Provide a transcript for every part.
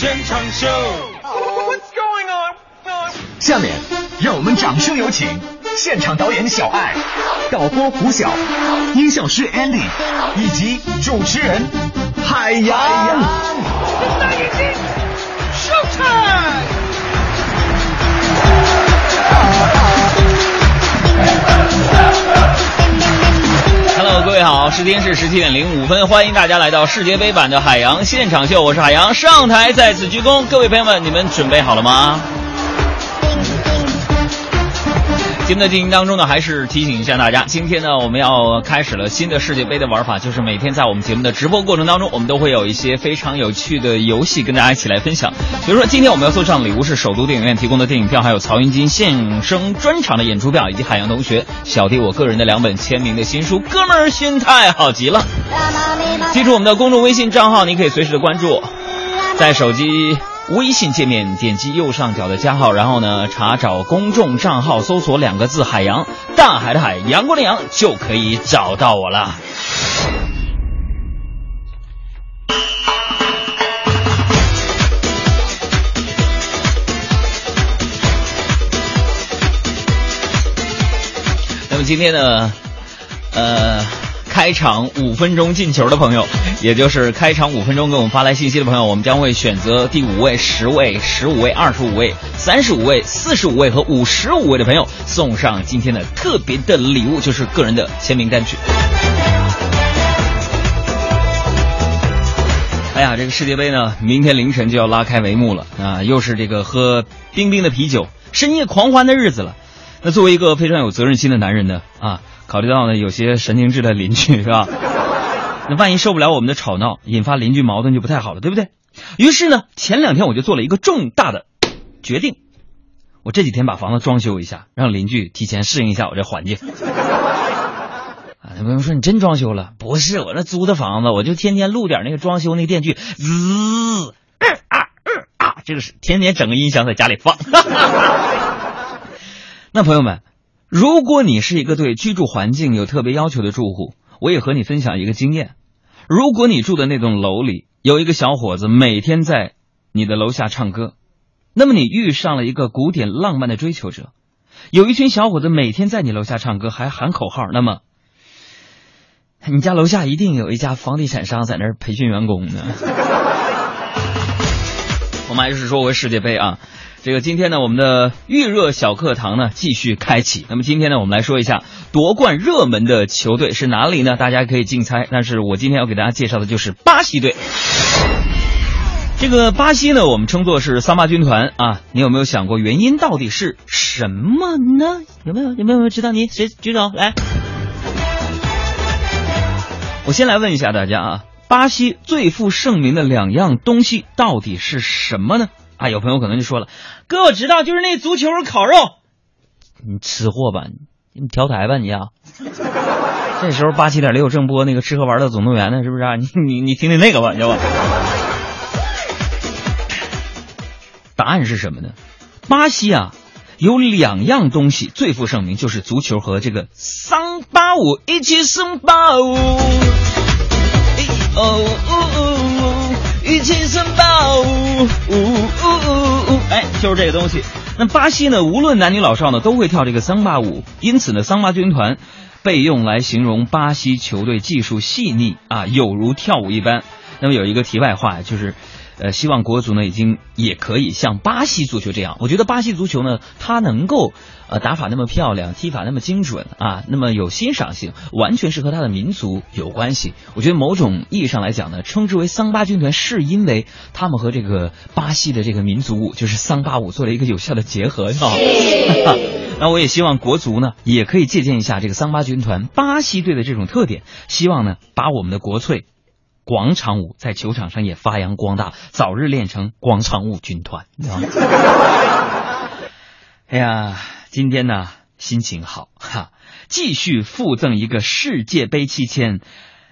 现场秀。下面让我们掌声有请现场导演小爱、导播胡晓、音效师 Andy 以及主持人海洋。大眼睛，Showtime！各位好，时间是十七点零五分，欢迎大家来到世界杯版的海洋现场秀，我是海洋，上台再次鞠躬，各位朋友们，你们准备好了吗？节目的进行当中呢，还是提醒一下大家，今天呢，我们要开始了新的世界杯的玩法，就是每天在我们节目的直播过程当中，我们都会有一些非常有趣的游戏跟大家一起来分享。比如说，今天我们要送上礼物是首都电影院提供的电影票，还有曹云金现声专场的演出票，以及海洋同学小弟我个人的两本签名的新书《哥们儿心态好极了》。记住我们的公众微信账号，你可以随时的关注，在手机。微信界面点击右上角的加号，然后呢查找公众账号，搜索两个字“海洋”，大海的海，阳光的阳，就可以找到我了。那么今天呢，呃。开场五分钟进球的朋友，也就是开场五分钟给我们发来信息的朋友，我们将会选择第五位、十位、十五位、二十五位、三十五位、四十五位和五十五位的朋友，送上今天的特别的礼物，就是个人的签名单曲。哎呀，这个世界杯呢，明天凌晨就要拉开帷幕了啊！又是这个喝冰冰的啤酒、深夜狂欢的日子了。那作为一个非常有责任心的男人呢，啊。考虑到呢，有些神经质的邻居是吧？那万一受不了我们的吵闹，引发邻居矛盾就不太好了，对不对？于是呢，前两天我就做了一个重大的决定，我这几天把房子装修一下，让邻居提前适应一下我这环境。啊，那朋友说你真装修了？不是，我那租的房子，我就天天录点那个装修那电锯，滋，啊啊，这个是天天整个音响在家里放。那朋友们。如果你是一个对居住环境有特别要求的住户，我也和你分享一个经验：如果你住的那栋楼里有一个小伙子每天在你的楼下唱歌，那么你遇上了一个古典浪漫的追求者；有一群小伙子每天在你楼下唱歌还喊口号，那么你家楼下一定有一家房地产商在那儿培训员工呢。我们还是说回世界杯啊。这个今天呢，我们的预热小课堂呢继续开启。那么今天呢，我们来说一下夺冠热门的球队是哪里呢？大家可以竞猜。但是我今天要给大家介绍的就是巴西队。这个巴西呢，我们称作是桑巴军团啊。你有没有想过原因到底是什么呢？有没有？有没有知道？你谁举手来？我先来问一下大家啊，巴西最负盛名的两样东西到底是什么呢？啊，有朋友可能就说了，哥，我知道，就是那足球烤肉。你吃货吧，你调台吧，你啊。这时候八七点六正播那个吃喝玩乐总动员呢，是不是？你你你听听那个吧，知道吧？答案是什么呢？巴西啊，有两样东西最负盛名，就是足球和这个桑巴舞，一起桑巴舞。哦。一起森巴舞，呜呜呜！哎，就是这个东西。那巴西呢，无论男女老少呢，都会跳这个桑巴舞，因此呢，桑巴军团被用来形容巴西球队技术细腻啊，有如跳舞一般。那么有一个题外话，就是。呃，希望国足呢，已经也可以像巴西足球这样。我觉得巴西足球呢，它能够呃打法那么漂亮，踢法那么精准啊，那么有欣赏性，完全是和它的民族有关系。我觉得某种意义上来讲呢，称之为桑巴军团，是因为他们和这个巴西的这个民族舞，就是桑巴舞做了一个有效的结合，哈。那我也希望国足呢，也可以借鉴一下这个桑巴军团巴西队的这种特点，希望呢，把我们的国粹。广场舞在球场上也发扬光大，早日练成广场舞军团。哎呀，今天呢心情好哈，继续附赠一个世界杯期间，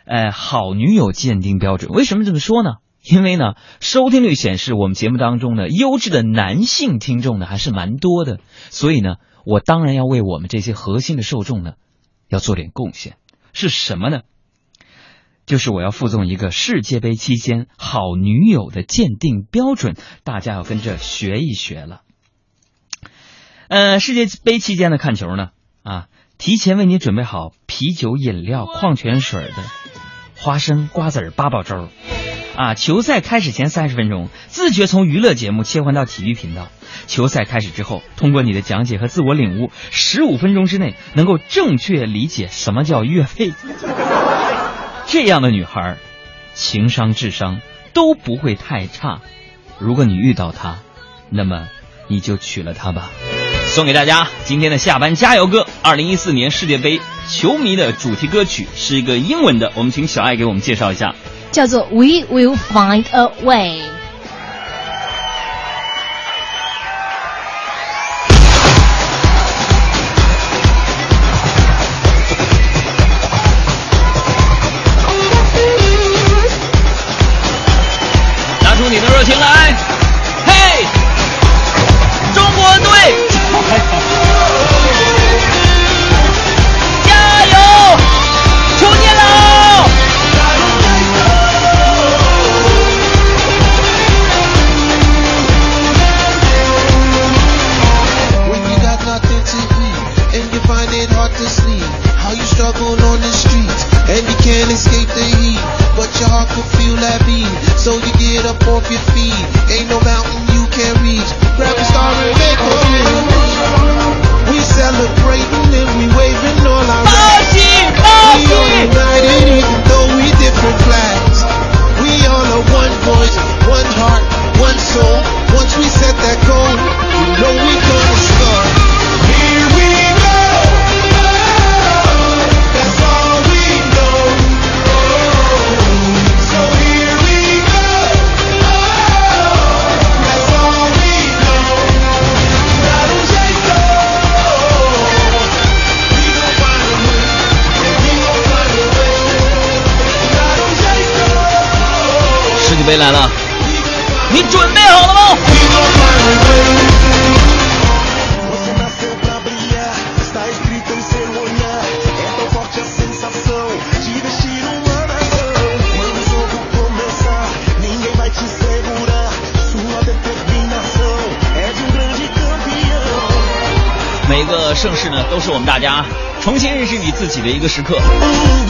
呃，好女友鉴定标准。为什么这么说呢？因为呢，收听率显示我们节目当中呢，优质的男性听众呢还是蛮多的，所以呢，我当然要为我们这些核心的受众呢，要做点贡献。是什么呢？就是我要附送一个世界杯期间好女友的鉴定标准，大家要跟着学一学了。呃，世界杯期间的看球呢，啊，提前为你准备好啤酒、饮料、矿泉水的花生、瓜子儿、八宝粥。啊！球赛开始前三十分钟，自觉从娱乐节目切换到体育频道。球赛开始之后，通过你的讲解和自我领悟，十五分钟之内能够正确理解什么叫月费。这样的女孩，情商、智商都不会太差。如果你遇到她，那么你就娶了她吧。送给大家今天的下班加油歌，二零一四年世界杯球迷的主题歌曲是一个英文的，我们请小爱给我们介绍一下。叫做 We will find a way。都是我们大家重新认识你自己的一个时刻。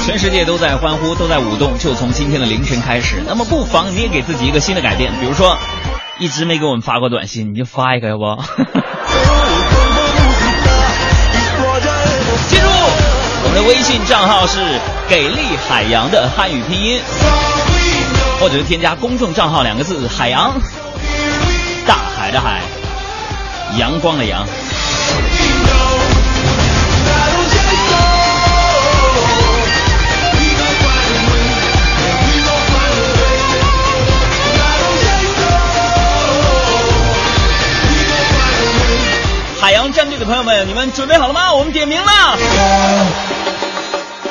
全世界都在欢呼，都在舞动，就从今天的凌晨开始。那么不妨你也给自己一个新的改变，比如说，一直没给我们发过短信，你就发一个，要不？记住，我们的微信账号是给力海洋的汉语拼音，或者是添加公众账号两个字“海洋”，大海的海，阳光的阳。的朋友们，你们准备好了吗？我们点名了，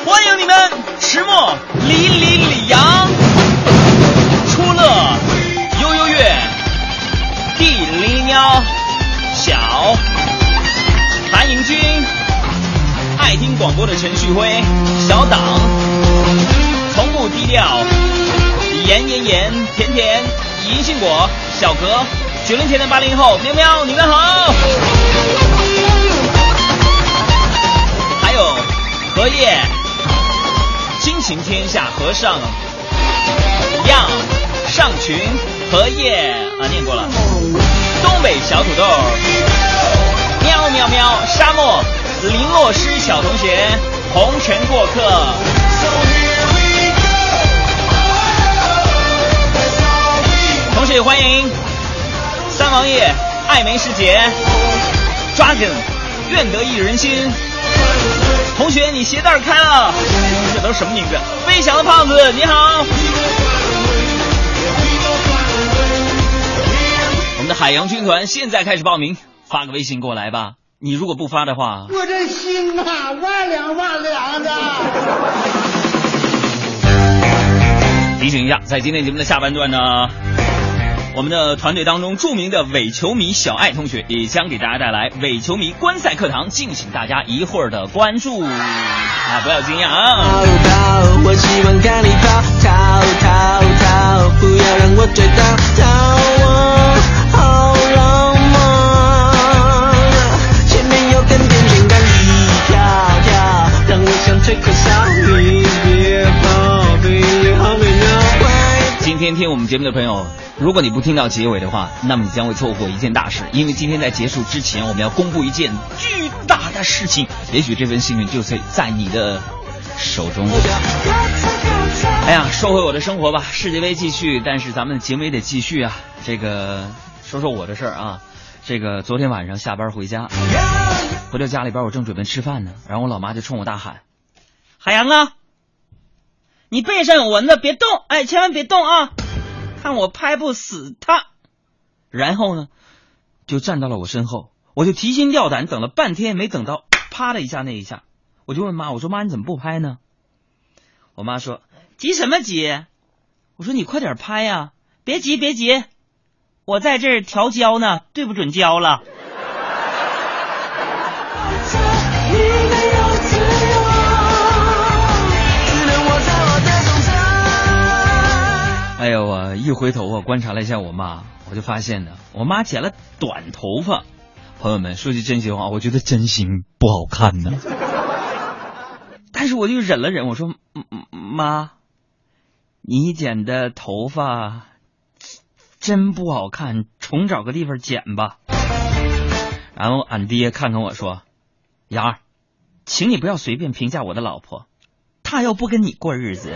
欢迎你们！迟墨、李李李阳、初乐、悠悠月、地梨喵、小、韩迎军、爱听广播的陈旭辉、小党、从不低调、严严严、甜甜、银杏果、小格、九零前的八零后、喵喵，你们好！荷叶、亲情天下和尚、样、上群、荷叶啊，念过了。东北小土豆、喵喵喵、沙漠、林洛诗小同学、红尘过客。同时也欢迎三王爷、爱梅师姐、Dragon、愿得一人心。同学，你鞋带开了，这都是什么名字？飞翔的胖子，你好。我们的海洋军团现在开始报名，发个微信过来吧。你如果不发的话，我这心呐、万两万两的。提醒一下，在今天节目的下半段呢，我们的团队当中著名的伪球迷小爱同学也将给大家带来伪球迷观赛课堂，敬请大家一会儿的关注啊！不要惊讶啊！逃逃，我希望看你逃逃逃逃，不要让我追到，逃我好浪漫。前面有根电线杆一条条，让我想吹口哨，快。今天听我们节目的朋友，如果你不听到结尾的话，那么你将会错过一件大事，因为今天在结束之前，我们要公布一件巨大的事情，也许这份幸运就在在你的手中。哎呀，说回我的生活吧，世界杯继续，但是咱们的节目也得继续啊。这个说说我的事儿啊，这个昨天晚上下班回家，回到家里边，我正准备吃饭呢，然后我老妈就冲我大喊：“海洋啊，你背上有蚊子，别动，哎，千万别动啊，看我拍不死他。”然后呢，就站到了我身后，我就提心吊胆等了半天，没等到啪的一下那一下，我就问妈，我说妈你怎么不拍呢？我妈说急什么急？我说你快点拍呀、别急别急，我在这儿调焦呢，对不准焦了。哎呦，我一回头我观察了一下我妈，我就发现呢，我妈剪了短头发。朋友们，说句真心话，我觉得真心不好看呢。但是我就忍了忍，我说：“妈，你剪的头发真不好看，重找个地方剪吧。”然后俺爹看看我说：“杨儿，请你不要随便评价我的老婆，她要不跟你过日子。”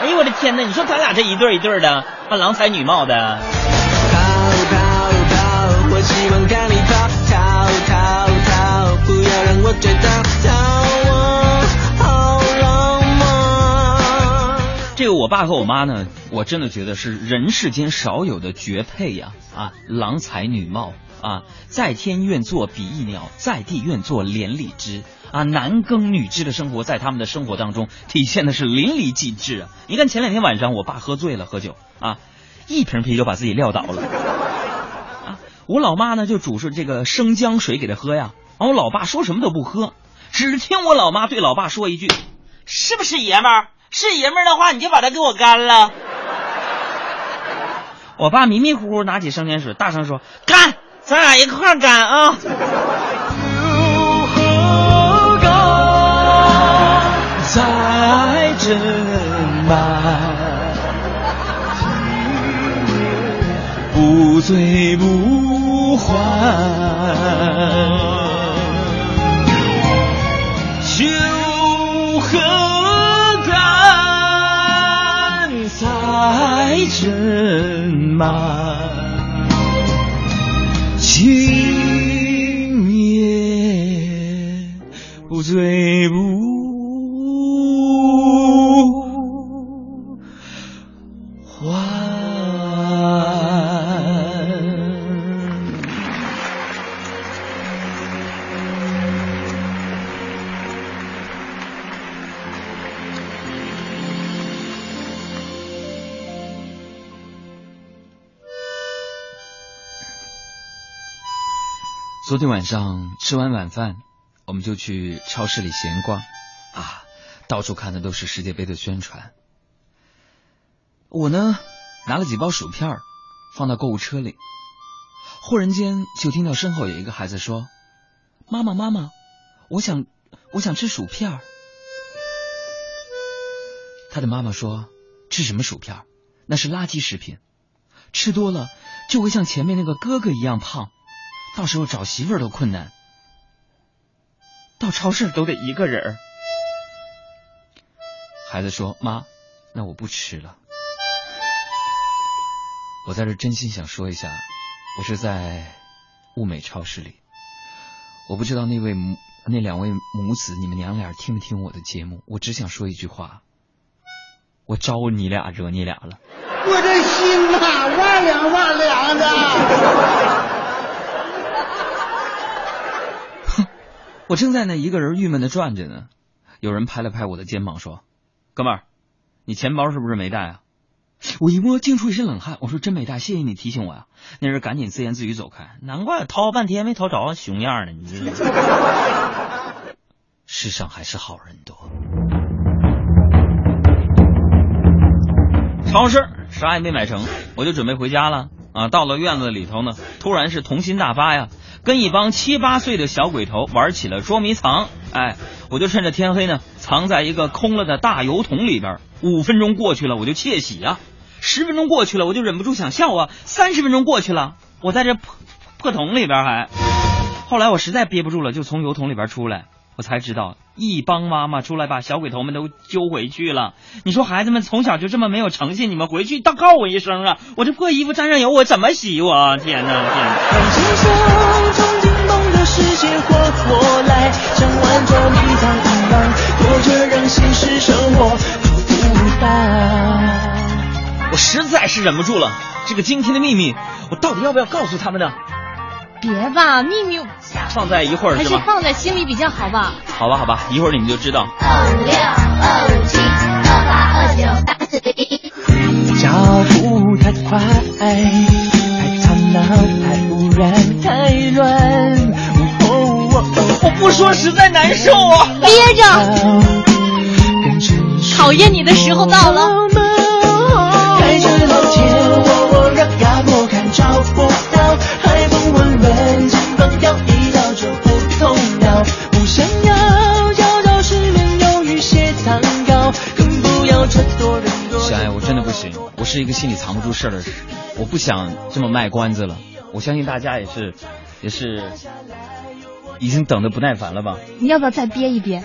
哎呦我的天哪！你说咱俩这一对儿一对儿的，还郎才女貌的。爸和我妈呢，我真的觉得是人世间少有的绝配呀！啊，郎才女貌啊，在天愿作比翼鸟，在地愿作连理枝啊，男耕女织的生活在他们的生活当中体现的是淋漓尽致啊！你看前两天晚上我爸喝醉了喝酒啊，一瓶啤酒把自己撂倒了啊，我老妈呢就煮出这个生姜水给他喝呀，然后我老爸说什么都不喝，只听我老妈对老爸说一句：“是不是爷们儿？是爷们儿的话，你就把他给我干了。”我爸迷迷糊糊拿起生姜水，大声说：“干，咱俩一块儿干啊！”如何在这慢？不醉不还。酒何爱真吗？今夜不醉不。昨天晚上吃完晚饭，我们就去超市里闲逛，啊，到处看的都是世界杯的宣传。我呢，拿了几包薯片放到购物车里，忽然间就听到身后有一个孩子说：“妈妈，妈妈，我想，我想吃薯片。”他的妈妈说：“吃什么薯片？那是垃圾食品，吃多了就会像前面那个哥哥一样胖。”到时候找媳妇儿都困难，到超市都得一个人儿。孩子说：“妈，那我不吃了。”我在这真心想说一下，我是在物美超市里，我不知道那位母那两位母子你们娘俩听没听我的节目，我只想说一句话：我招你俩惹你俩了。我这心呐、万两万两的。我正在那一个人郁闷的转着呢，有人拍了拍我的肩膀说：“哥们儿，你钱包是不是没带啊？”我一摸，惊出一身冷汗。我说：“真没带，谢谢你提醒我呀。”那人赶紧自言自语走开。难怪掏半天没掏着，熊样呢！你这 世上还是好人多。超市啥也没买成，我就准备回家了啊。到了院子里头呢，突然是童心大发呀，跟一帮七八岁的小鬼头玩起了捉迷藏。哎，我就趁着天黑呢，藏在一个空了的大油桶里边。五分钟过去了，我就窃喜啊；十分钟过去了，我就忍不住想笑啊；三十分钟过去了，我在这破破桶里边还。后来我实在憋不住了，就从油桶里边出来，我才知道一帮妈妈出来把小鬼头们都揪回去了。你说孩子们从小就这么没有诚信，你们回去倒告我一声啊！我这破衣服沾上油，我怎么洗我？天哪，天哪！让今生憧憬梦的世界活过来，像玩捉迷藏一样，过着让现实生活都不淡。我实在是忍不住了，这个惊天的秘密，我到底要不要告诉他们呢？别吧，秘密放在一会儿还是是吧？放在心里比较好吧。好吧，好吧，一会儿你们就知道。二六二七二八二九三四一。脚步太快，太吵闹，太污染，太乱。哦哦哦我不说实在难受啊！憋着，更成熟考验你的时候到了。个心里藏不住事儿的人，我不想这么卖关子了。我相信大家也是，也是已经等得不耐烦了吧？你要不要再憋一憋？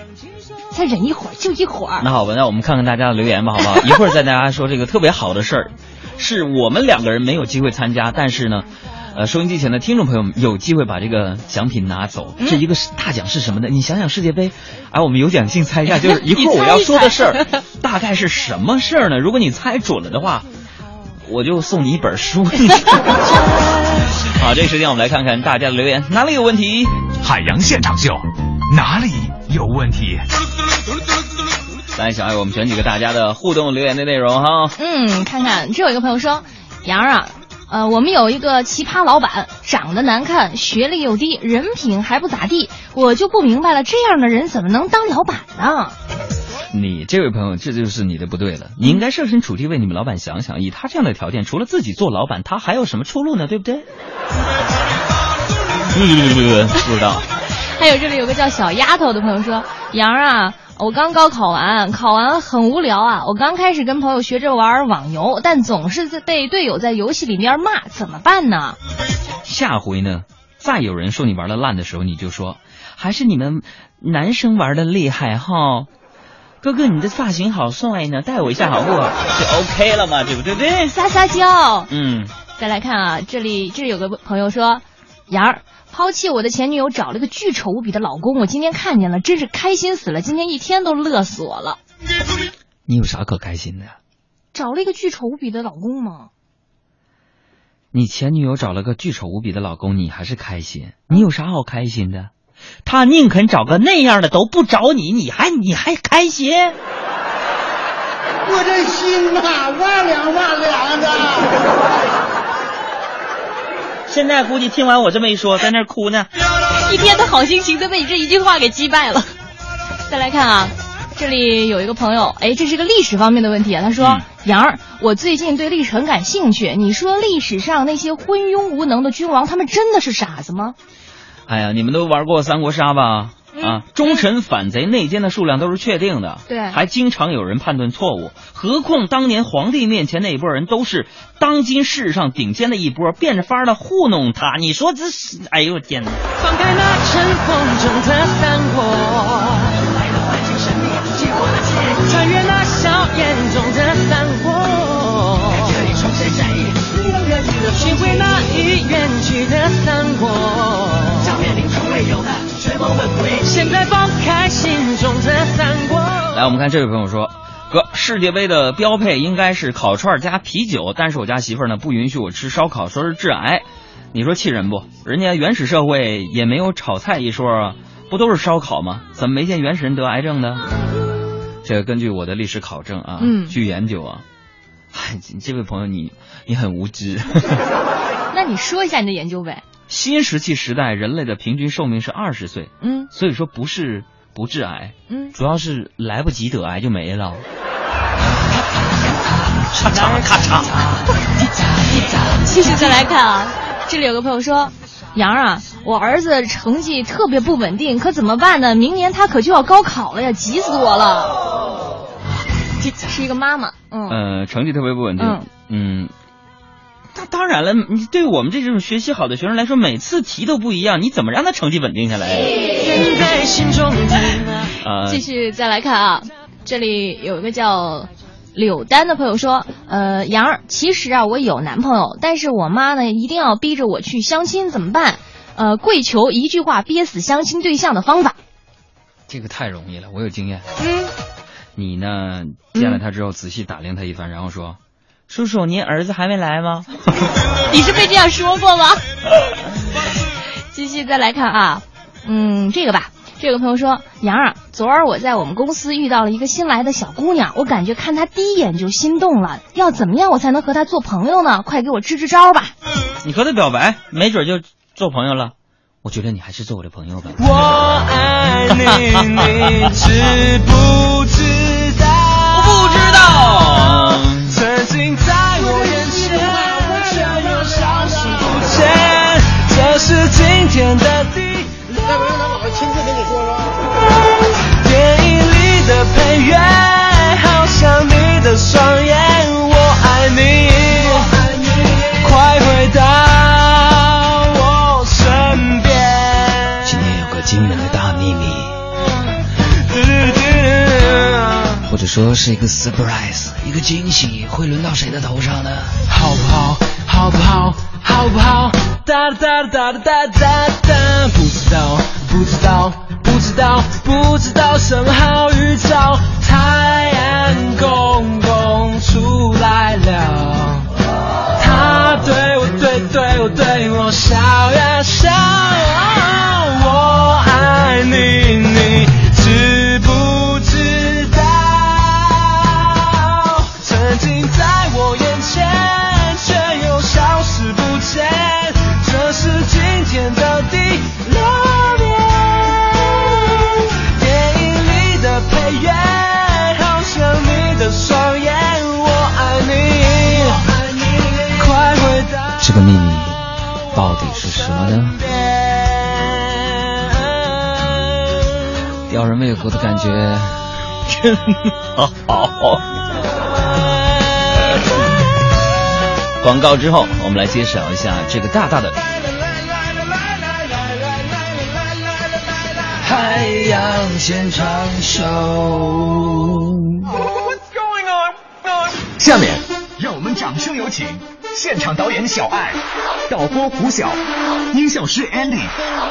再忍一会儿，就一会儿。那好吧，那我们看看大家的留言吧，好不好？一会儿再大家说这个特别好的事儿，是我们两个人没有机会参加，但是呢。呃，收音机前的听众朋友们有机会把这个奖品拿走，这一个大奖是什么呢？你想想世界杯，哎，我们有奖性猜一下，就是 一会儿我要说的事儿，大概是什么事儿呢？如果你猜准了的话，我就送你一本书。好，这个时间我们来看看大家的留言，哪里有问题？海洋现场秀，哪里有问题？来，小爱，我们选几个大家的互动留言的内容哈。嗯，看看，这有一个朋友说，杨儿啊，呃，我们有一个奇葩老板，长得难看，学历又低，人品还不咋地，我就不明白了，这样的人怎么能当老板呢？你这位朋友，这就是你的不对了。你应该设身处地为你们老板想想，以他这样的条件，除了自己做老板，他还有什么出路呢？对不对？不知道。还有这里有个叫小丫头的朋友说，杨儿啊。我刚高考完，考完很无聊啊！我刚开始跟朋友学着玩网游，但总是在被队友在游戏里面骂，怎么办呢？下回呢，再有人说你玩的烂的时候，你就说还是你们男生玩的厉害哈。哥哥，你的发型好帅呢，带我一下好不好？就 OK 了嘛，对不对？对。撒撒娇。嗯。再来看啊，这里这里有个朋友说，杨儿。抛弃我的前女友，找了个巨丑无比的老公。我今天看见了，真是开心死了。今天一天都乐死我了。你有啥可开心的呀？找了一个巨丑无比的老公吗？你前女友找了个巨丑无比的老公，你还是开心？你有啥好开心的？他宁肯找个那样的都不找你，你还你还开心？我这心呐，哇凉哇凉的。现在估计听完我这么一说，在那哭呢，一天的好心情都被你这一句话给击败了。再来看啊，这里有一个朋友，哎，这是个历史方面的问题啊。他说：“嗯、杨儿，我最近对历史很感兴趣。你说历史上那些昏庸无能的君王，他们真的是傻子吗？”哎呀，你们都玩过三国杀吧？啊，忠臣反贼内奸的数量都是确定的，对，还经常有人判断错误。何况当年皇帝面前那一波人都是当今世上顶尖的一波，变着法的糊弄他。你说这是？哎呦我天哪！放开那尘封中的三国，穿越那硝烟中的三国，寻回那已远去的三国。现在放开心中的三国。来，我们看这位朋友说，哥，世界杯的标配应该是烤串加啤酒，但是我家媳妇儿呢不允许我吃烧烤，说是致癌。你说气人不？人家原始社会也没有炒菜一说啊，不都是烧烤吗？怎么没见原始人得癌症呢？这个根据我的历史考证啊，嗯，据研究啊，哎 这这位朋友你你很无知。那你说一下你的研究呗？新石器时代人类的平均寿命是二十岁，嗯所以说不是不致癌，嗯，主要是来不及得癌就没了。咔嚓咔嚓，继续再来看啊，这里有个朋友说，杨儿啊，我儿子成绩特别不稳定，可怎么办呢？明年他可就要高考了呀，急死我了。这是一个妈妈，嗯，呃，成绩特别不稳定，嗯嗯。那当然了，你对我们这种学习好的学生来说，每次题都不一样，你怎么让他成绩稳定下来？啊、继续再来看啊，这里有一个叫柳丹的朋友说，呃，杨儿，其实啊，我有男朋友，但是我妈呢一定要逼着我去相亲，怎么办？呃，跪求一句话憋死相亲对象的方法。这个太容易了，我有经验。嗯，你呢，见了他之后仔细打量他一番，然后说：“叔叔，您儿子还没来吗？” 你是被这样说过吗？继续再来看啊，嗯，这个吧。这个朋友说：“杨儿啊，昨儿我在我们公司遇到了一个新来的小姑娘，我感觉看她第一眼就心动了，要怎么样我才能和她做朋友呢？快给我支支招吧！你和她表白，没准就做朋友了。我觉得你还是做我的朋友吧。我爱你，你知不知天的第要不然让我亲自跟你说说。电影里的配乐，好像你的双眼。我爱你，快回到我身边。今天有个惊人的大秘密，或者说是一个 surprise，一个惊喜，会轮到谁的头上呢？好不好？好不好？好不好？哒哒哒哒哒哒哒，不知道，不知道，不知道，不知道什么好预兆。太阳公公出来了，他对我对对我对我笑呀笑。吊人胃口的感觉，真好。广告之后，我们来揭晓一下这个大大的海洋现场秀。下面让我们掌声有请现场导演小爱、导播胡晓、音效师 Andy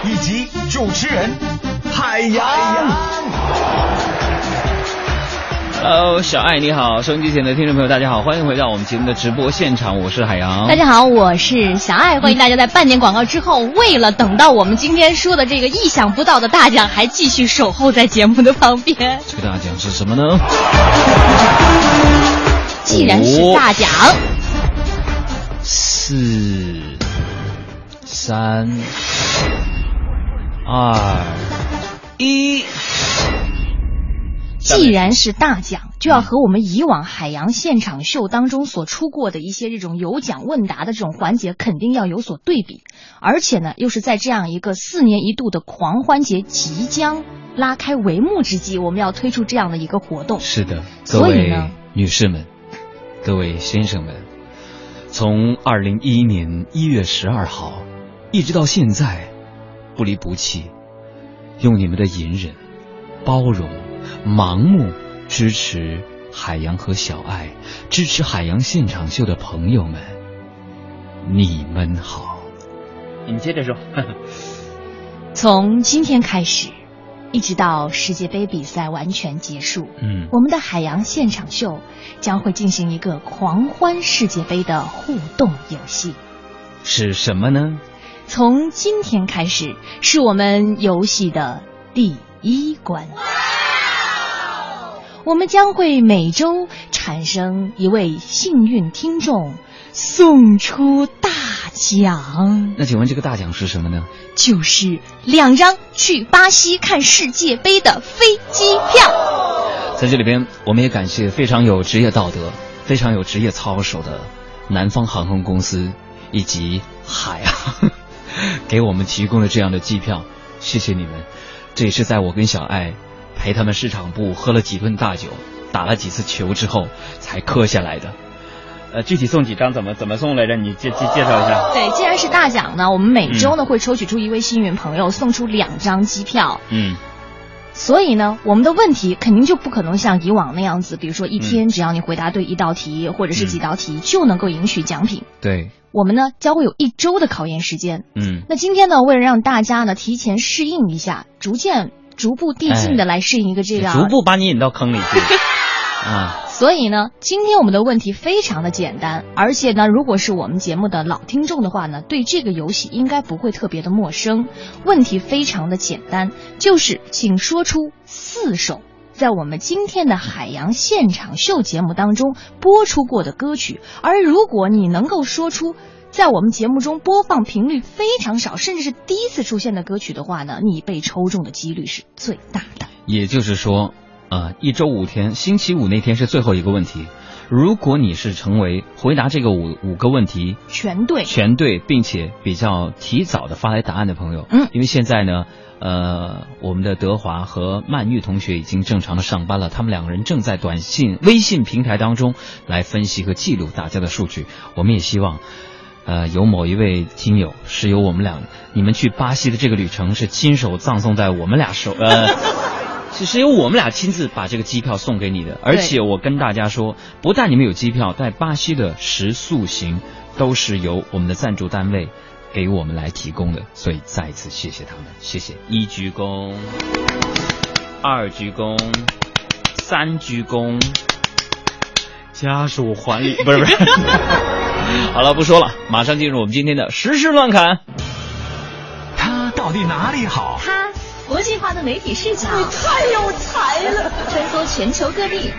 以及主持人海洋。Hello，小爱你好，收音机前的听众朋友大家好，欢迎回到我们节目的直播现场，我是海洋。大家好，我是小爱，欢迎大家在半年广告之后，为了等到我们今天说的这个意想不到的大奖，还继续守候在节目的旁边。这个大奖是什么呢？既然是大奖，四、三、二、一。既然是大奖，就要和我们以往海洋现场秀当中所出过的一些这种有奖问答的这种环节，肯定要有所对比。而且呢，又是在这样一个四年一度的狂欢节即将拉开帷幕之际，我们要推出这样的一个活动。是的，各位所以呢女士们，各位先生们，从二零一一年一月十二号一直到现在，不离不弃，用你们的隐忍、包容、盲目支持海洋和小爱，支持海洋现场秀的朋友们，你们好。你接着说。从今天开始，一直到世界杯比赛完全结束，嗯，我们的海洋现场秀将会进行一个狂欢世界杯的互动游戏。是什么呢？从今天开始，是我们游戏的第一关。我们将会每周产生一位幸运听众，送出大奖，那请问这个大奖是什么呢？就是两张去巴西看世界杯的飞机票。在这里边，我们也感谢非常有职业道德、非常有职业操守的南方航空公司以及海航 给我们提供了这样的机票，谢谢你们。这也是在我跟小爱陪他们市场部喝了几顿大酒、打了几次球之后才磕下来的。呃，具体送几张怎么怎么送来着？你介介介绍一下。对，既然是大奖呢，我们每周呢会抽取出一位幸运朋友，送出两张机票。嗯，所以呢，我们的问题肯定就不可能像以往那样子，比如说一天只要你回答对一道题或者是几道题就能够赢取奖品。对，我们呢将会有一周的考验时间。嗯，那今天呢，为了让大家呢提前适应一下，逐渐逐步递进的来适应一个这样，逐步把你引到坑里去。啊，所以呢，今天我们的问题非常的简单，而且呢，如果是我们节目的老听众的话呢，对这个游戏应该不会特别的陌生。问题非常的简单，就是请说出四首在我们今天的海洋现场秀节目当中播出过的歌曲，而如果你能够说出。在我们节目中播放频率非常少，甚至是第一次出现的歌曲的话呢，你被抽中的几率是最大的。也就是说，呃，一周五天，星期五那天是最后一个问题。如果你是成为回答这个五五个问题全对，全对，并且比较提早的发来答案的朋友，嗯，因为现在呢，呃，我们的德华和曼玉同学已经正常的上班了，他们两个人正在短信、微信平台当中来分析和记录大家的数据。我们也希望。呃，有某一位听友是由我们俩，你们去巴西的这个旅程是亲手葬送在我们俩手，呃，是是由我们俩亲自把这个机票送给你的。而且我跟大家说，不但你们有机票，在巴西的食宿行都是由我们的赞助单位给我们来提供的，所以再一次谢谢他们，谢谢。一鞠躬，二鞠躬，三鞠躬，家属还礼，不是不是。好了，不说了，马上进入我们今天的时事乱侃。他到底哪里好？它国际化的媒体视角，你太有才了！穿梭全球各地，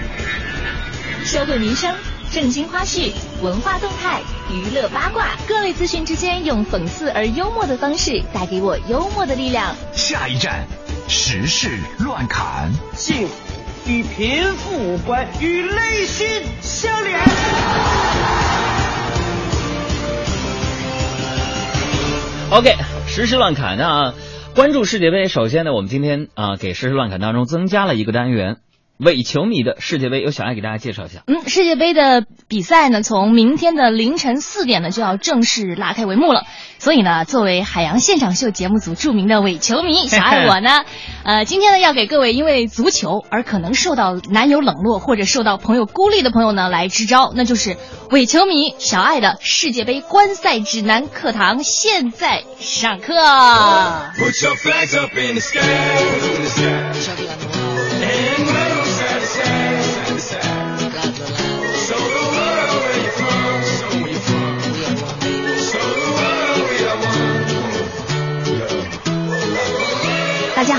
社会民生、正经花絮、文化动态、娱乐八卦，各类资讯之间，用讽刺而幽默的方式，带给我幽默的力量。下一站，时事乱侃。幸福与贫富无关，与内心相连。OK，时事乱侃那关注世界杯，首先呢，我们今天啊、给时事乱侃当中增加了一个单元，伪球迷的世界杯，由小爱给大家介绍一下。嗯，世界杯的比赛呢，从明天的凌晨四点呢就要正式拉开帷幕了。所以呢，作为海洋现场秀节目组著名的伪球迷，小爱我呢，呃，今天呢要给各位因为足球而可能受到男友冷落或者受到朋友孤立的朋友呢来支招，那就是伪球迷小爱的世界杯观赛指南课堂现在上课。Put your flags up in the sky, in the sky.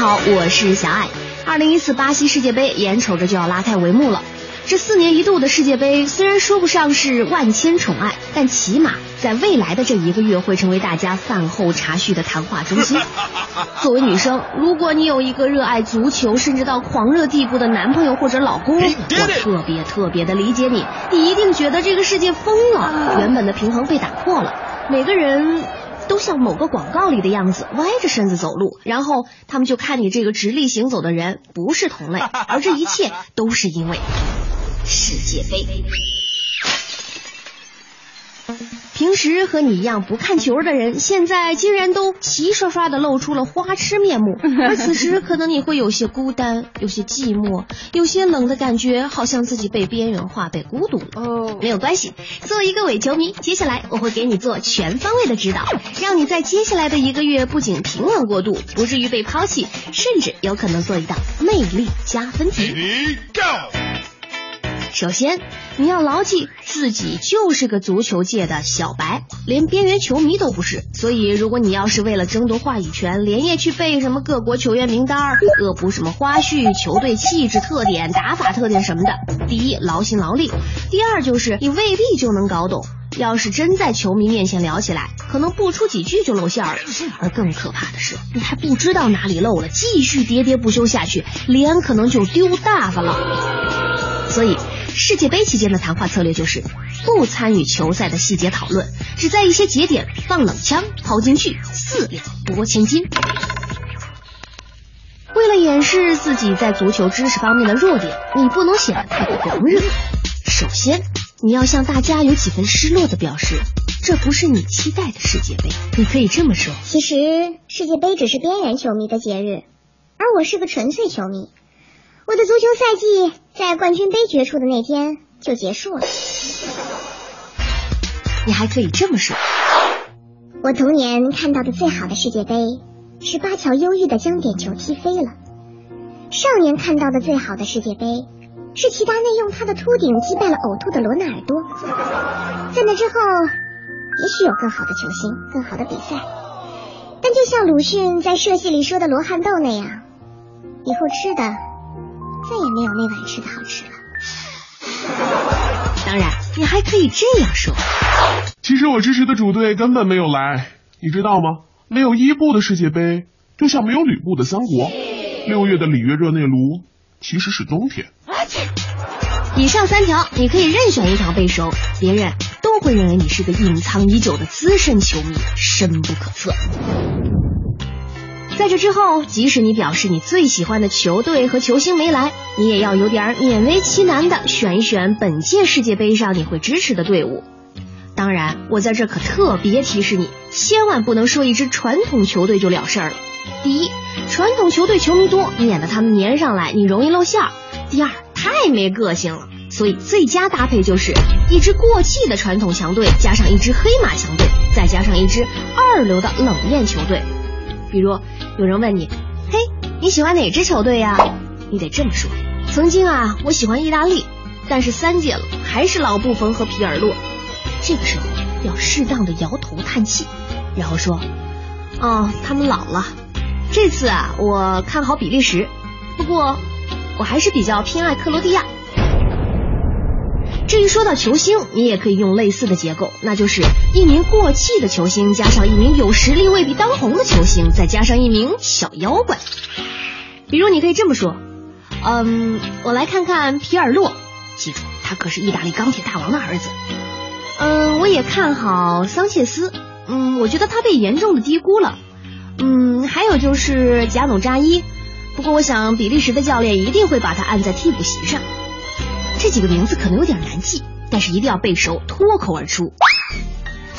好，我是小爱。二零一四巴西世界杯眼瞅着就要拉开帷幕了。这四年一度的世界杯虽然说不上是万千宠爱，但起码在未来的这一个月会成为大家饭后茶叙的谈话中心。作为女生，如果你有一个热爱足球甚至到狂热地步的男朋友或者老公，我特别特别的理解你。你一定觉得这个世界疯了，原本的平衡被打破了，每个人都像某个广告里的样子，歪着身子走路，然后他们就看你这个直立行走的人不是同类，而这一切都是因为世界杯。平时和你一样不看球的人，现在竟然都齐刷刷的露出了花痴面目。而此时，可能你会有些孤单，有些寂寞，有些冷的感觉，好像自己被边缘化、被孤独了。哦没有关系，作为一个伪球迷，接下来我会给你做全方位的指导，让你在接下来的一个月不仅平稳过渡，不至于被抛弃，甚至有可能做一道魅力加分题。首先，你要牢记自己就是个足球界的小白，连边缘球迷都不是。所以，如果你要是为了争夺话语权，连夜去背什么各国球员名单、恶补什么花絮、球队气质特点、打法特点什么的，第一劳心劳力，第二就是你未必就能搞懂。要是真在球迷面前聊起来，可能不出几句就露馅儿了。而更可怕的是，你还不知道哪里漏了，继续喋喋不休下去，脸可能就丢大发了。所以，世界杯期间的谈话策略就是不参与球赛的细节讨论，只在一些节点放冷枪、抛金句，四两拨千斤。为了掩饰自己在足球知识方面的弱点，你不能显得太过狂热。首先，你要向大家有几分失落的表示，这不是你期待的世界杯。你可以这么说：其实世界杯只是边缘球迷的节日，而我是个纯粹球迷。我的足球赛季在冠军杯决出的那天就结束了。你还可以这么说：我童年看到的最好的世界杯是巴乔忧郁的将点球踢飞了。少年看到的最好的世界杯是齐达内用他的秃顶击败了呕吐的罗纳尔多。在那之后，也许有更好的球星、更好的比赛，但就像鲁迅在社戏里说的罗汉豆那样，以后吃的再也没有那碗吃的好吃了。当然，你还可以这样说：其实我支持的主队根本没有来，你知道吗？没有伊布的世界杯，就像没有吕布的三国。六月的里约热内卢其实是冬天。以上三条，你可以任选一条背熟，别人都会认为你是个隐藏已久的资深球迷，深不可测。在这之后，即使你表示你最喜欢的球队和球星没来，你也要有点勉为其难的选一选本届世界杯上你会支持的队伍。当然，我在这可特别提示你，千万不能说一支传统球队就了事儿了。第一，传统球队球迷多，免得他们粘上来，你容易露馅儿；第二，太没个性了。所以最佳搭配就是一支过气的传统强队，加上一支黑马强队，再加上一支二流的冷艳球队。比如有人问你，嘿，你喜欢哪支球队呀？你得这么说：曾经啊，我喜欢意大利，但是三届了，还是老布冯和皮尔洛。这个时候要适当的摇头叹气，然后说：哦，他们老了。这次啊，我看好比利时，不过我还是比较偏爱克罗地亚。至于说到球星，你也可以用类似的结构，那就是一名过气的球星，加上一名有实力未必当红的球星，再加上一名小妖怪。比如，你可以这么说：嗯，我来看看皮尔洛，记住，他可是意大利钢铁大王的儿子。嗯，我也看好桑切斯，嗯，我觉得他被严重的低估了。嗯，还有就是贾努扎伊，不过我想比利时的教练一定会把他按在替补席上。这几个名字可能有点难记，但是一定要背熟，脱口而出。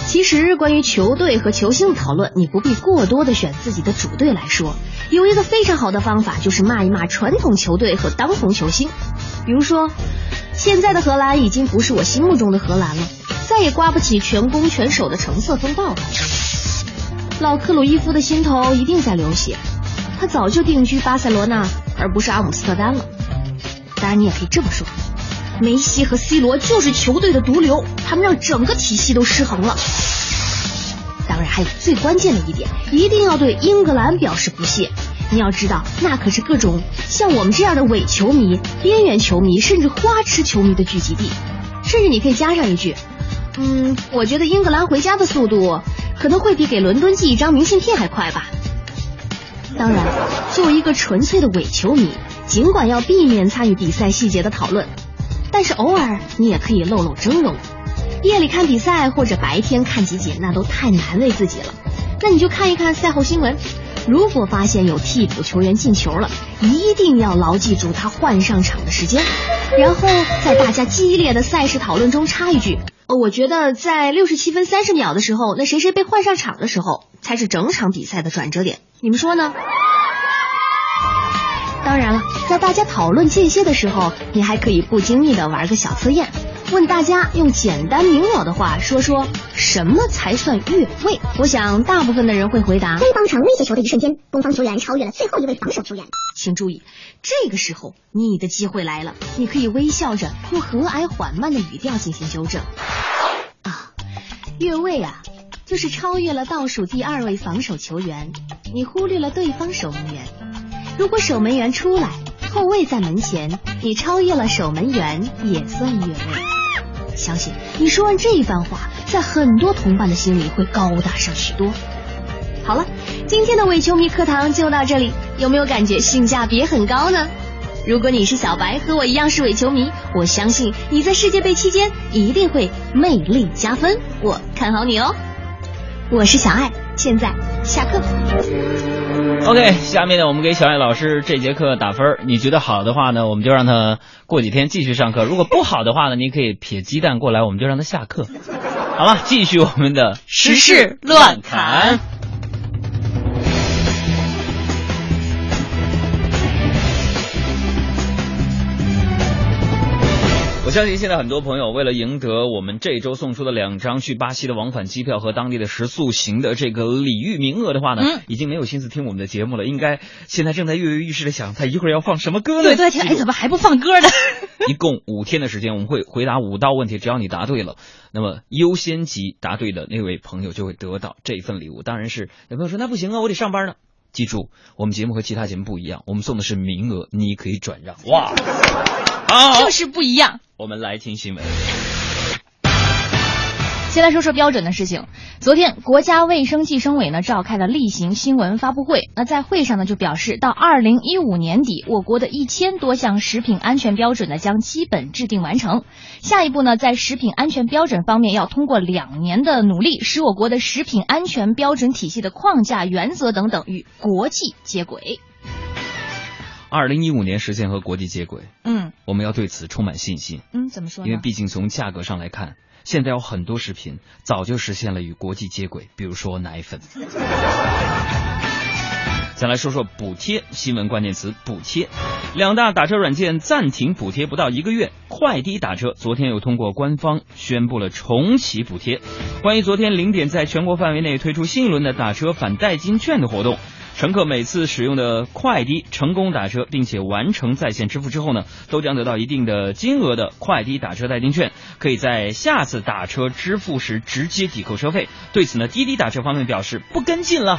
其实关于球队和球星的讨论，你不必过多的选自己的主队来说，有一个非常好的方法就是骂一骂传统球队和当红球星。比如说，现在的荷兰已经不是我心目中的荷兰了，再也刮不起全攻全守的橙色风暴了。老克鲁伊夫的心头一定在流血，他早就定居巴塞罗那，而不是阿姆斯特丹了。当然，你也可以这么说。梅西和 C 罗就是球队的毒瘤，他们让整个体系都失衡了。当然，还有最关键的一点，一定要对英格兰表示不屑。你要知道，那可是各种像我们这样的伪球迷、边缘球迷，甚至花痴球迷的聚集地。甚至你可以加上一句：“嗯，我觉得英格兰回家的速度可能会比给伦敦寄一张明信片还快吧。”当然，作为一个纯粹的伪球迷，尽管要避免参与比赛细节的讨论。但是偶尔你也可以露露峥嵘，夜里看比赛或者白天看集锦，那都太难为自己了。那你就看一看赛后新闻，如果发现有替补球员进球了，一定要牢记住他换上场的时间，然后在大家激烈的赛事讨论中插一句：哦，我觉得在六十七分三十秒的时候，那谁谁被换上场的时候，才是整场比赛的转折点。你们说呢？当然了，在大家讨论间歇的时候，你还可以不经意的玩个小测验，问大家用简单明了的话说说什么才算越位。我想大部分的人会回答：在一方场威胁球的一瞬间，攻方球员超越了最后一位防守球员，请注意，这个时候你的机会来了，你可以微笑着用和蔼缓慢的语调进行纠正。啊，越位啊，就是超越了倒数第二位防守球员，你忽略了对方守门员。如果守门员出来，后卫在门前，你超越了守门员，也算越位。相信你说完这一番话，在很多同伴的心里会高大上许多。好了，今天的伪球迷课堂就到这里，有没有感觉性价比很高呢？如果你是小白，和我一样是伪球迷，我相信你在世界杯期间一定会魅力加分，我看好你哦。我是小爱，现在下课。OK，下面呢，我们给小爱老师这节课打分。你觉得好的话呢，我们就让他过几天继续上课；如果不好的话呢，你可以撇鸡蛋过来，我们就让他下课。好了，继续我们的时事乱侃。我相信现在很多朋友为了赢得我们这周送出的两张去巴西的往返机票和当地的食宿行的这个礼遇名额的话呢，嗯已经没有心思听我们的节目了，应该现在正在跃跃欲试的想，他一会儿要放什么歌呢？对，都在听，哎，怎么还不放歌呢？一共五天的时间，我们会回答五道问题，只要你答对了，那么优先级答对的那位朋友就会得到这份礼物。当然是有朋友说那不行啊，我得上班呢。记住，我们节目和其他节目不一样，我们送的是名额，你可以转让。哇，好，就是不一样。我们来听新闻。先来说说标准的事情。昨天，国家卫生计生委呢召开了例行新闻发布会。那在会上呢就表示，到二零一五年底，我国的一千多项食品安全标准呢将基本制定完成。下一步呢，在食品安全标准方面，要通过两年的努力，使我国的食品安全标准体系的框架、原则等等与国际接轨。二零一五年实现和国际接轨，嗯我们要对此充满信心，嗯，怎么说呢？因为毕竟从价格上来看，现在有很多食品早就实现了与国际接轨，比如说奶粉。再来说说补贴，新闻关键词补贴。两大打车软件暂停补贴不到一个月，快滴打车昨天又通过官方宣布了重启补贴。关于昨天零点在全国范围内推出新一轮的打车返代金券的活动。乘客每次使用的快滴成功打车，并且完成在线支付之后呢，都将得到一定的金额的快滴打车代金券，可以在下次打车支付时直接抵扣车费。对此呢，滴滴打车方面表示不跟进了。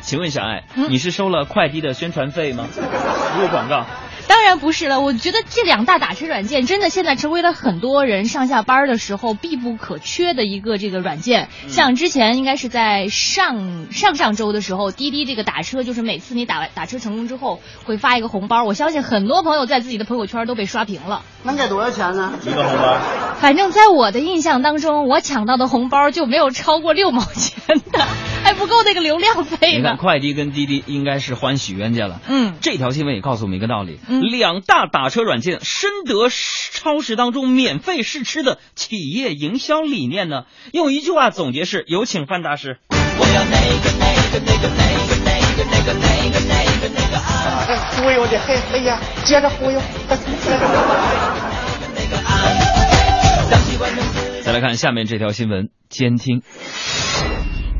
请问小爱，你是收了快滴的宣传费吗？服务广告？当然不是了，我觉得这两大打车软件真的现在成为了很多人上下班的时候必不可缺的一个这个软件。像之前应该是在上上上周的时候，滴滴这个打车就是每次你打完打车成功之后会发一个红包，我相信很多朋友在自己的朋友圈都被刷屏了。能给多少钱呢？一个红包。反正在我的印象当中，我抢到的红包就没有超过六毛钱的，还不够那个流量费你看，呢。快递跟滴滴应该是欢喜冤家了。嗯，这条新闻也告诉我们一个道理：嗯两大打车软件深得超市当中免费试吃的企业营销理念呢。用一句话总结是：有请范大师。哎，忽悠的嘿，哎呀，接着忽悠。再来看下面这条新闻：监听。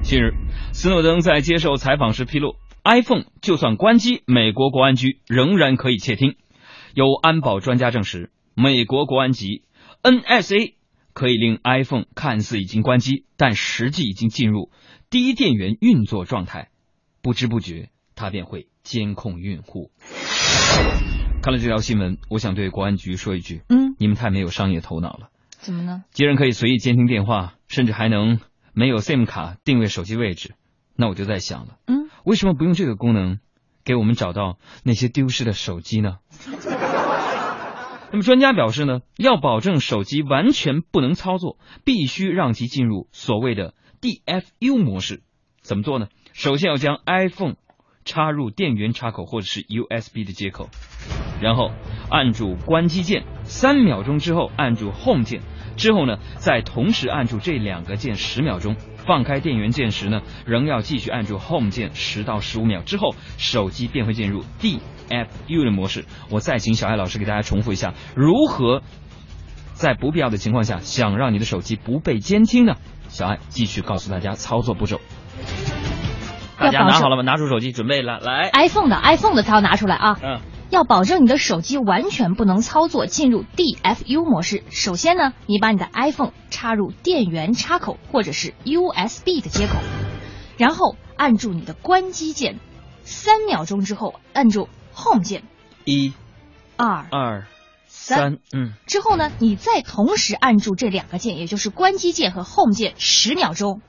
近日，斯诺登在接受采访时披露，iPhone 就算关机，美国国安局仍然可以窃听。有安保专家证实，美国国安局 NSA 可以令 iPhone 看似已经关机，但实际已经进入低电源运作状态，不知不觉它便会监控用户。看了这条新闻，我想对国安局说一句：嗯，你们太没有商业头脑了。怎么呢？既然可以随意监听电话，甚至还能没有 SIM 卡定位手机位置，那我就在想了，嗯，为什么不用这个功能给我们找到那些丢失的手机呢？那么专家表示呢，要保证手机完全不能操作，必须让其进入所谓的 DFU 模式。怎么做呢？首先要将 iPhone 插入电源插口或者是 USB 的接口，然后按住关机键，三秒钟之后按住 Home 键，之后呢再同时按住这两个键十秒钟。放开电源键时呢，仍要继续按住 Home 键十到十五秒之后，手机便会进入 DFU 的模式。我再请小艾老师给大家重复一下，如何在不必要的情况下想让你的手机不被监听呢？小艾继续告诉大家操作步骤。大家拿好了吗？拿出手机，准备了，来。iPhone 的 iPhone 的它要拿出来啊。嗯。要保证你的手机完全不能操作进入 DFU 模式。首先呢，你把你的 iPhone 插入电源插口或者是 USB 的接口，然后按住你的关机键，三秒钟之后按住 Home 键，一、二、二、三三，嗯，之后呢，你再同时按住这两个键，也就是关机键和 Home 键十秒钟。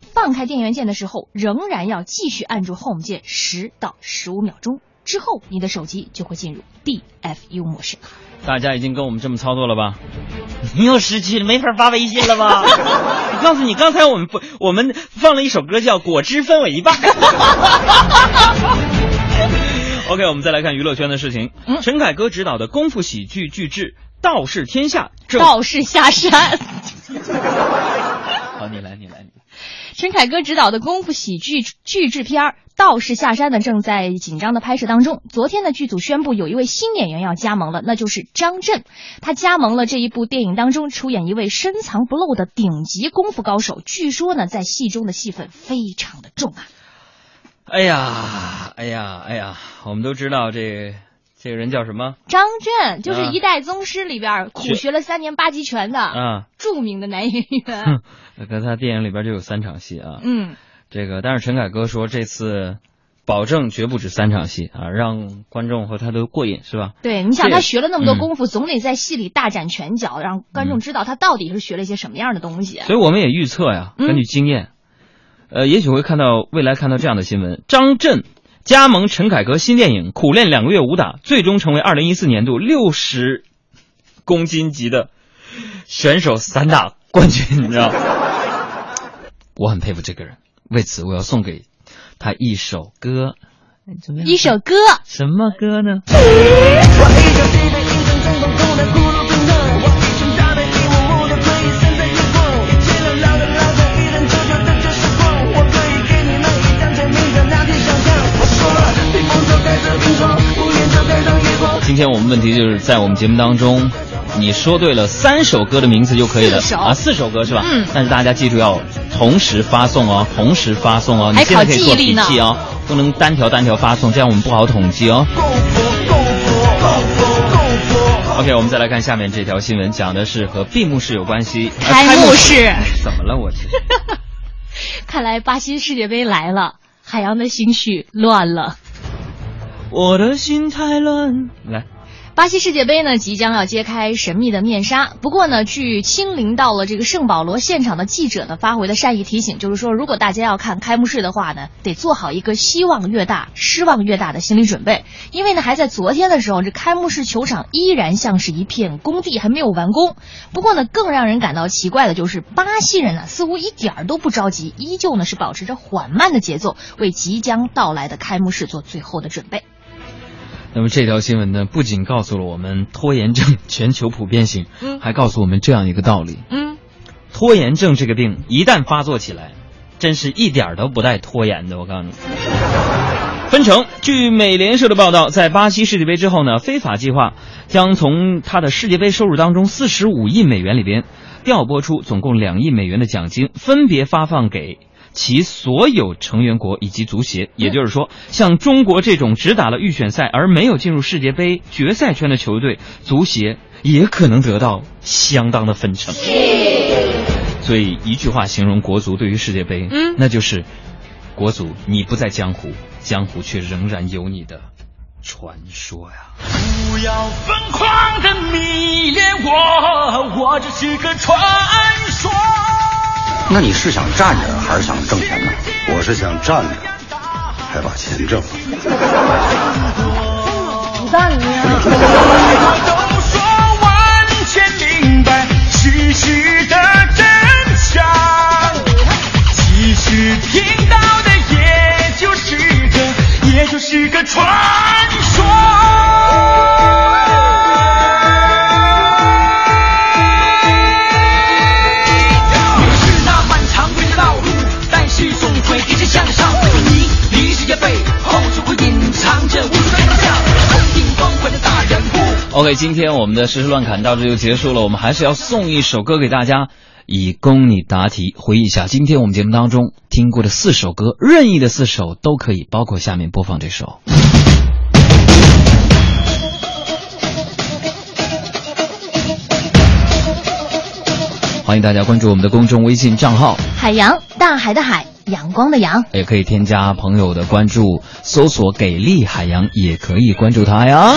放开电源键的时候，仍然要继续按住 Home 键十到十五秒钟。之后，你的手机就会进入 DFU 模式。大家已经跟我们这么操作了吧？你又失去了，没法发微信了吧？我告诉你，刚才我们不，我们放了一首歌叫《果汁分我一半》。OK，我们再来看娱乐圈的事情。嗯陈凯歌执导的功夫喜剧巨制《道士天下》正道士下山。好，你来，你来，你来。陈凯歌执导的功夫喜剧巨制片儿《道士下山》呢，正在紧张的拍摄当中。昨天呢，剧组宣布有一位新演员要加盟了，那就是张震。他加盟了这一部电影当中，出演一位深藏不露的顶级功夫高手。据说呢，在戏中的戏份非常的重啊。哎呀，哎呀，哎呀，我们都知道这这个人叫什么？张震就是啊《一代宗师》里边苦学了三年八极拳的啊，著名的男演员。哼，那个他电影里边就有三场戏啊。嗯，这个，但是陈凯歌说这次保证绝不止三场戏啊，让观众和他都过瘾，是吧？对，你想他学了那么多嗯功夫，总得在戏里大展拳脚，让观众知道他到底是学了一些什么样的东西。所以我们也预测呀，嗯根据经验，呃，也许会看到未来看到这样的新闻：张震加盟陈凯歌新电影，苦练两个月武打，最终成为二零一四年度六十公斤级的选手散打冠军，你知道吗？我很佩服这个人，为此我要送给他一首歌。怎么样一首歌，什么歌呢？今天我们问题就是在我们节目当中，你说对了三首歌的名字就可以了四首啊，四首歌是吧？嗯但是大家记住要同时发送哦，同时发送哦，你还现在可以做考记忆笔记哦，不能单条单条发送，这样我们不好统计哦。OK，我们再来看下面这条新闻，讲的是和闭幕式有关系。呃开幕式怎么了？我 去看来巴西世界杯来了，海洋的心绪乱了。我的心太乱。来，巴西世界杯呢即将要揭开神秘的面纱，不过呢，据亲临到了这个圣保罗现场的记者呢发回的善意提醒，就是说，如果大家要看开幕式的话呢，得做好一个希望越大、失望越大的心理准备，因为呢，还在昨天的时候，这开幕式球场依然像是一片工地，还没有完工。不过呢，更让人感到奇怪的就是，巴西人呢似乎一点儿都不着急，依旧呢是保持着缓慢的节奏，为即将到来的开幕式做最后的准备。那么这条新闻呢，不仅告诉了我们拖延症全球普遍性，嗯还告诉我们这样一个道理：嗯，拖延症这个病一旦发作起来，真是一点儿都不带拖延的。我告诉你。分成，据美联社的报道，在巴西世界杯之后呢，非法计划将从他的世界杯收入当中四十五亿美元里边调拨出总共两亿美元的奖金，分别发放给其所有成员国以及足协。也就是说，像中国这种只打了预选赛而没有进入世界杯决赛圈的球队，足协也可能得到相当的分成。所以一句话形容国足对于世界杯，嗯那就是国足你不在江湖，江湖却仍然有你的传说呀。不要疯狂的迷恋我，我只是个传说。那你是想站着还是想挣钱呢？我是想站着，还把钱挣了。不干你啊！都说完全明白事实的真相，其实听到的也就是个，也就是个传说。OK，今天我们的实时乱侃到这就结束了，我们还是要送一首歌给大家，以供你答题。回忆一下今天我们节目当中听过的四首歌，任意的四首都可以，包括下面播放这首。欢迎大家关注我们的公众微信账号，海洋，大海的海，阳光的阳。也可以添加朋友的关注，搜索“给力海洋”，也可以关注他呀。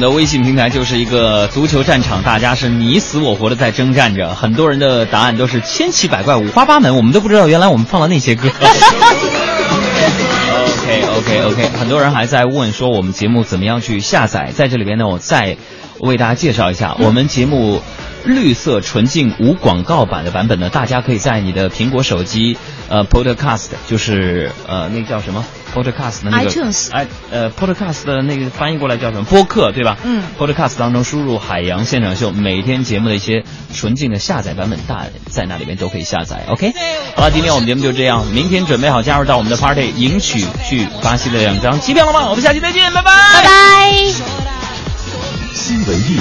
们的微信平台就是一个足球战场，大家是你死我活的在征战着，很多人的答案都是千奇百怪、五花八门，我们都不知道原来我们放了那些歌。OK OK OK，很多人还在问说我们节目怎么样去下载，在这里边呢，我再为大家介绍一下，我们节目绿色纯净无广告版的版本呢，大家可以在你的苹果手机呃 Podcast，就是呃那个叫什么 Podcast 的那个 iTunes 哎呃 Podcast 的那个翻译过来叫什么播客对吧？嗯，Podcast 当中输入海洋现场秀，每天节目的一些纯净的下载版本，大在那里面都可以下载。OK，好了，今天我们节目就这样，明天准备好加入到我们的 Party，赢取去巴西的两张机票了吗？我们下期再见，拜拜，拜拜。新文艺